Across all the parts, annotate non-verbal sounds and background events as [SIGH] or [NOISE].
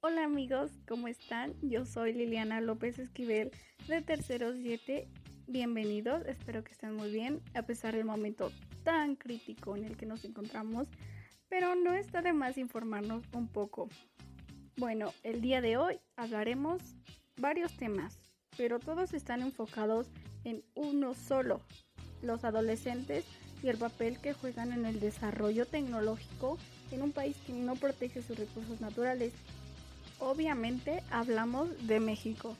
Hola amigos, ¿cómo están? Yo soy Liliana López Esquivel de Tercero 7. Bienvenidos, espero que estén muy bien a pesar del momento tan crítico en el que nos encontramos, pero no está de más informarnos un poco. Bueno, el día de hoy hablaremos varios temas, pero todos están enfocados en uno solo, los adolescentes y el papel que juegan en el desarrollo tecnológico en un país que no protege sus recursos naturales. Obviamente hablamos de México.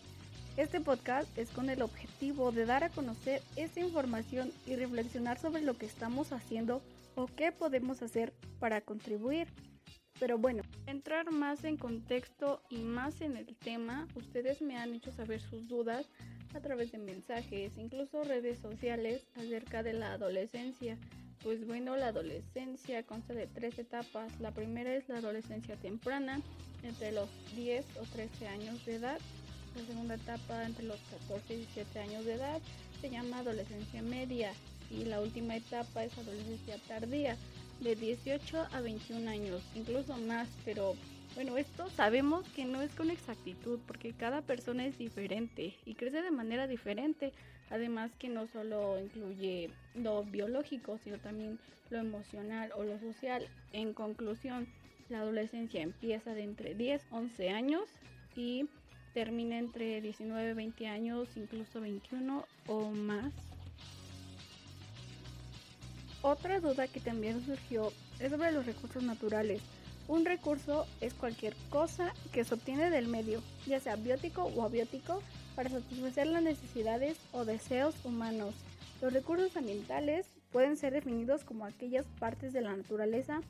Este podcast es con el objetivo de dar a conocer esta información y reflexionar sobre lo que estamos haciendo o qué podemos hacer para contribuir. Pero bueno, entrar más en contexto y más en el tema, ustedes me han hecho saber sus dudas a través de mensajes, incluso redes sociales acerca de la adolescencia. Pues bueno, la adolescencia consta de tres etapas. La primera es la adolescencia temprana, entre los 10 o 13 años de edad. La segunda etapa, entre los 14 y 17 años de edad, se llama adolescencia media. Y la última etapa es adolescencia tardía, de 18 a 21 años, incluso más, pero bueno, esto sabemos que no es con exactitud porque cada persona es diferente y crece de manera diferente. Además que no solo incluye lo biológico, sino también lo emocional o lo social. En conclusión, la adolescencia empieza de entre 10, 11 años y termina entre 19, 20 años, incluso 21 o más. Otra duda que también surgió es sobre los recursos naturales. Un recurso es cualquier cosa que se obtiene del medio, ya sea biótico o abiótico, para satisfacer las necesidades o deseos humanos. Los recursos ambientales pueden ser definidos como aquellas partes de la naturaleza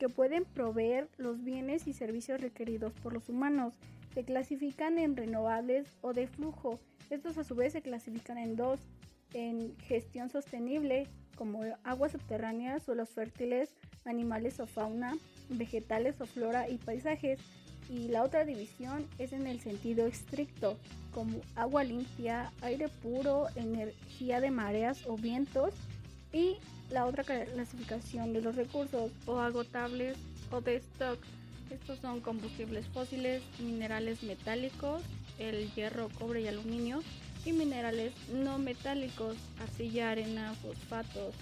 que pueden proveer los bienes y servicios requeridos por los humanos. Se clasifican en renovables o de flujo. Estos a su vez se clasifican en dos, en gestión sostenible, como aguas subterráneas, suelos fértiles, animales o fauna, vegetales o flora y paisajes. Y la otra división es en el sentido estricto, como agua limpia, aire puro, energía de mareas o vientos. Y la otra clasificación de los recursos o agotables o de stock. Estos son combustibles fósiles, minerales metálicos, el hierro, cobre y aluminio, y minerales no metálicos, arcilla, arena, fosfatos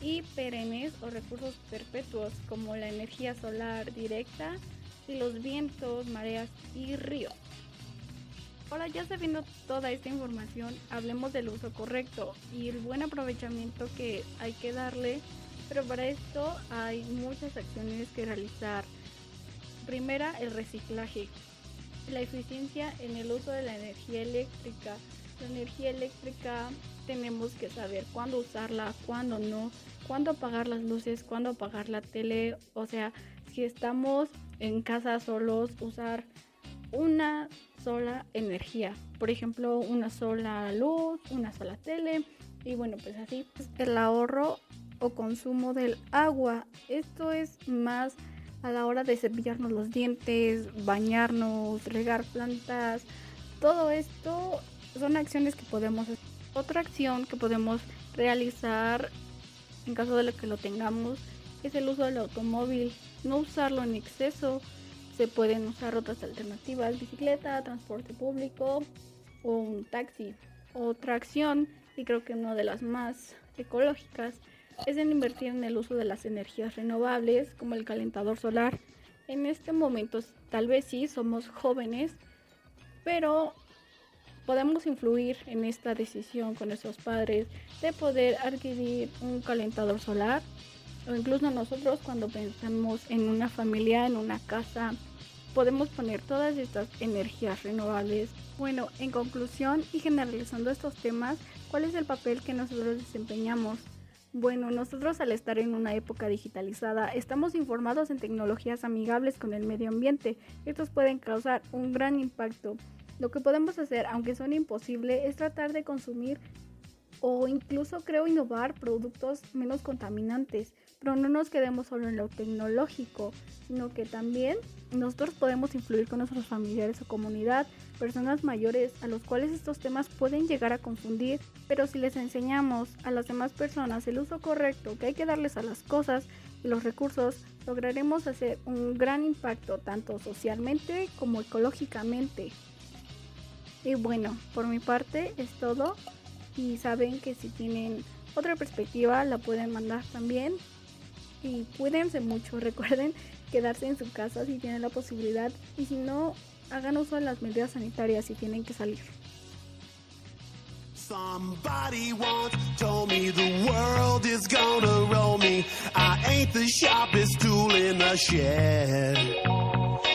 y perennes o recursos perpetuos como la energía solar directa y los vientos, mareas y ríos. Ahora ya sabiendo toda esta información, hablemos del uso correcto y el buen aprovechamiento que hay que darle, pero para esto hay muchas acciones que realizar. Primera, el reciclaje. La eficiencia en el uso de la energía eléctrica la energía eléctrica tenemos que saber cuándo usarla, cuándo no, cuándo apagar las luces, cuándo apagar la tele. O sea, si estamos en casa solos, usar una sola energía. Por ejemplo, una sola luz, una sola tele. Y bueno, pues así. El ahorro o consumo del agua. Esto es más a la hora de cepillarnos los dientes, bañarnos, regar plantas. Todo esto son acciones que podemos otra acción que podemos realizar en caso de que lo tengamos es el uso del automóvil. No usarlo en exceso. Se pueden usar otras alternativas bicicleta transporte público o un taxi. Otra acción y creo que una de las más ecológicas es invertir en el uso de las energías renovables como el calentador solar. En este momento tal vez sí somos jóvenes pero podemos influir en esta decisión con nuestros padres de poder adquirir un calentador solar o incluso nosotros cuando pensamos en una familia, en una casa, podemos poner todas estas energías renovables. Bueno, en conclusión y generalizando estos temas, ¿cuál es el papel que nosotros desempeñamos? Bueno, nosotros al estar en una época digitalizada estamos informados en tecnologías amigables con el medio ambiente. Estos pueden causar un gran impacto lo que podemos hacer, aunque suene imposible, es tratar de consumir o incluso creo innovar productos menos contaminantes. Pero no nos quedemos solo en lo tecnológico, sino que también nosotros podemos influir con nuestros familiares o comunidad, personas mayores a los cuales estos temas pueden llegar a confundir, pero si les enseñamos a las demás personas el uso correcto que hay que darles a las cosas y los recursos, lograremos hacer un gran impacto tanto socialmente como ecológicamente. Y bueno, por mi parte es todo y saben que si tienen otra perspectiva la pueden mandar también y cuídense mucho, [LAUGHS] recuerden quedarse en su casa si tienen la posibilidad y si no, hagan uso de las medidas sanitarias si tienen que salir. Somebody once told me the world is gonna roll me. I ain't the sharpest tool in the shed.